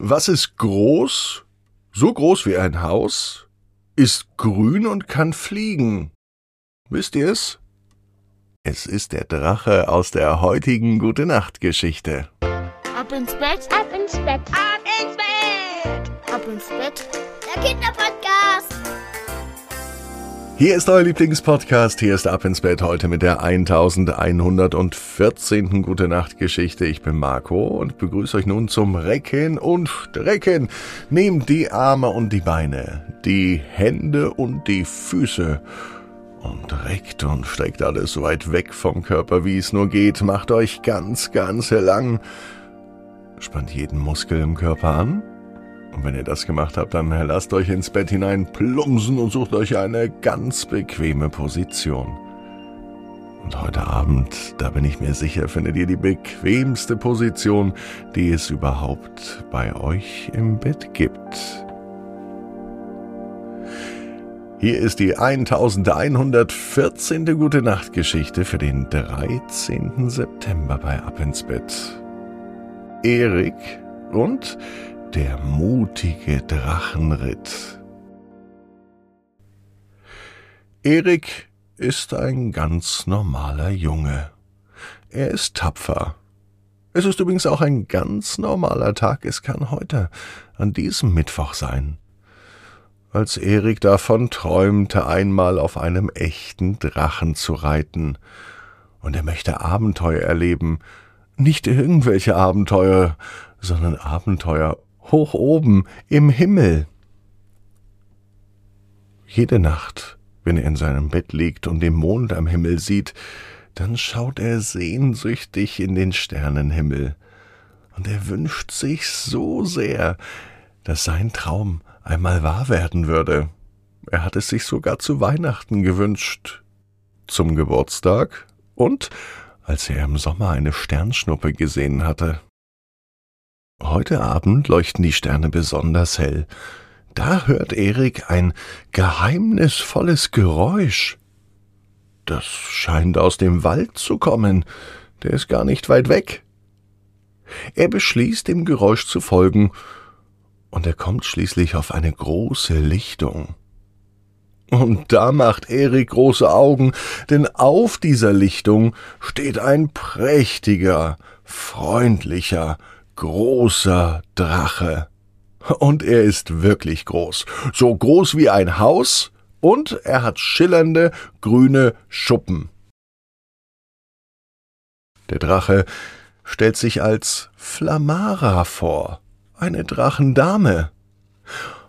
Was ist groß, so groß wie ein Haus, ist grün und kann fliegen? Wisst ihr es? Es ist der Drache aus der heutigen Gute Nacht Geschichte. Ab ins Bett, Ab ins Bett. Ab ins Bett. ab ins Bett. Der Kinderpodcast. Hier ist euer Lieblingspodcast. Hier ist Ab ins Bett heute mit der 1114. Gute Nacht Geschichte. Ich bin Marco und begrüße euch nun zum Recken und Strecken. Nehmt die Arme und die Beine, die Hände und die Füße und reckt und streckt alles so weit weg vom Körper, wie es nur geht. Macht euch ganz, ganz lang. Spannt jeden Muskel im Körper an. Und wenn ihr das gemacht habt, dann lasst euch ins Bett hinein plumpsen und sucht euch eine ganz bequeme Position. Und heute Abend, da bin ich mir sicher, findet ihr die bequemste Position, die es überhaupt bei euch im Bett gibt. Hier ist die 1114. Gute Nacht Geschichte für den 13. September bei Ab ins Bett. Erik und der mutige Drachenritt. Erik ist ein ganz normaler Junge. Er ist tapfer. Es ist übrigens auch ein ganz normaler Tag. Es kann heute an diesem Mittwoch sein. Als Erik davon träumte, einmal auf einem echten Drachen zu reiten. Und er möchte Abenteuer erleben. Nicht irgendwelche Abenteuer, sondern Abenteuer hoch oben im Himmel. Jede Nacht, wenn er in seinem Bett liegt und den Mond am Himmel sieht, dann schaut er sehnsüchtig in den Sternenhimmel, und er wünscht sich so sehr, dass sein Traum einmal wahr werden würde. Er hat es sich sogar zu Weihnachten gewünscht, zum Geburtstag und als er im Sommer eine Sternschnuppe gesehen hatte. Heute Abend leuchten die Sterne besonders hell. Da hört Erik ein geheimnisvolles Geräusch. Das scheint aus dem Wald zu kommen, der ist gar nicht weit weg. Er beschließt, dem Geräusch zu folgen, und er kommt schließlich auf eine große Lichtung. Und da macht Erik große Augen, denn auf dieser Lichtung steht ein prächtiger, freundlicher, großer Drache. Und er ist wirklich groß, so groß wie ein Haus, und er hat schillernde grüne Schuppen. Der Drache stellt sich als Flamara vor, eine Drachendame.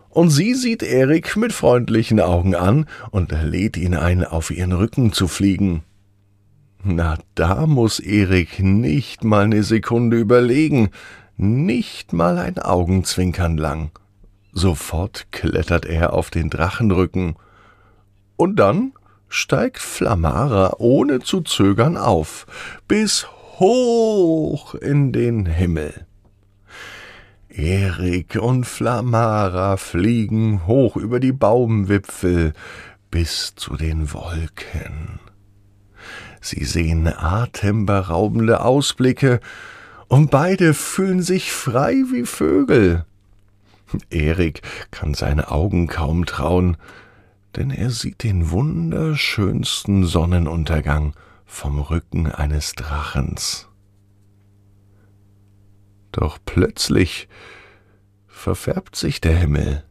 Und sie sieht Erik mit freundlichen Augen an und lädt ihn ein, auf ihren Rücken zu fliegen. Na, da muss Erik nicht mal eine Sekunde überlegen, nicht mal ein Augenzwinkern lang. Sofort klettert er auf den Drachenrücken. Und dann steigt Flamara ohne zu zögern auf, bis hoch in den Himmel. Erik und Flamara fliegen hoch über die Baumwipfel bis zu den Wolken. Sie sehen atemberaubende Ausblicke, und beide fühlen sich frei wie Vögel. Erik kann seine Augen kaum trauen, denn er sieht den wunderschönsten Sonnenuntergang vom Rücken eines Drachens. Doch plötzlich verfärbt sich der Himmel.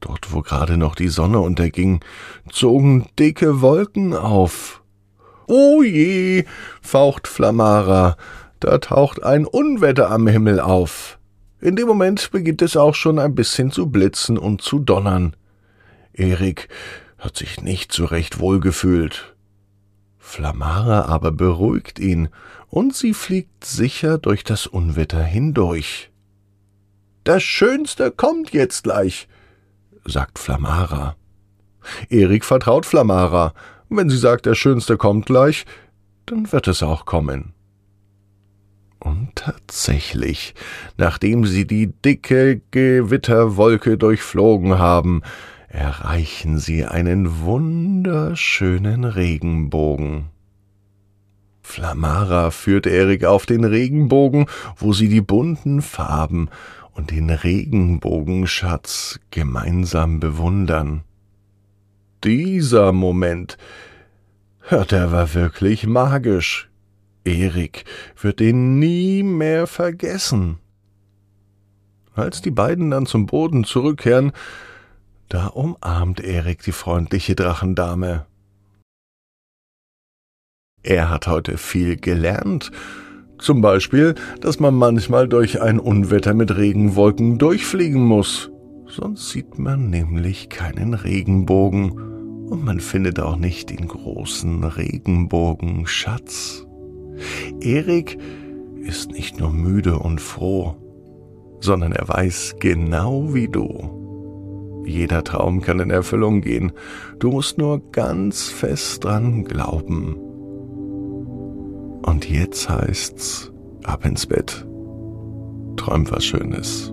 Dort, wo gerade noch die Sonne unterging, zogen dicke Wolken auf. O je, faucht Flamara, da taucht ein Unwetter am Himmel auf. In dem Moment beginnt es auch schon ein bisschen zu blitzen und zu donnern. Erik hat sich nicht so recht wohl gefühlt. Flamara aber beruhigt ihn, und sie fliegt sicher durch das Unwetter hindurch. Das Schönste kommt jetzt gleich, sagt Flamara. Erik vertraut Wenn sie sagt, das Schönste kommt gleich, dann wird es auch kommen. Und tatsächlich, nachdem sie die dicke Gewitterwolke durchflogen haben, erreichen sie einen wunderschönen Regenbogen. Flamara führt Erik auf den Regenbogen, wo sie die bunten Farben und den Regenbogenschatz gemeinsam bewundern. Dieser Moment, ja, der war wirklich magisch. Erik wird ihn nie mehr vergessen. Als die beiden dann zum Boden zurückkehren, da umarmt Erik die freundliche Drachendame. Er hat heute viel gelernt. Zum Beispiel, dass man manchmal durch ein Unwetter mit Regenwolken durchfliegen muss. Sonst sieht man nämlich keinen Regenbogen und man findet auch nicht den großen Regenbogenschatz. Erik ist nicht nur müde und froh, sondern er weiß genau wie du. Jeder Traum kann in Erfüllung gehen. Du musst nur ganz fest dran glauben. Und jetzt heißt's ab ins Bett. Träum was Schönes.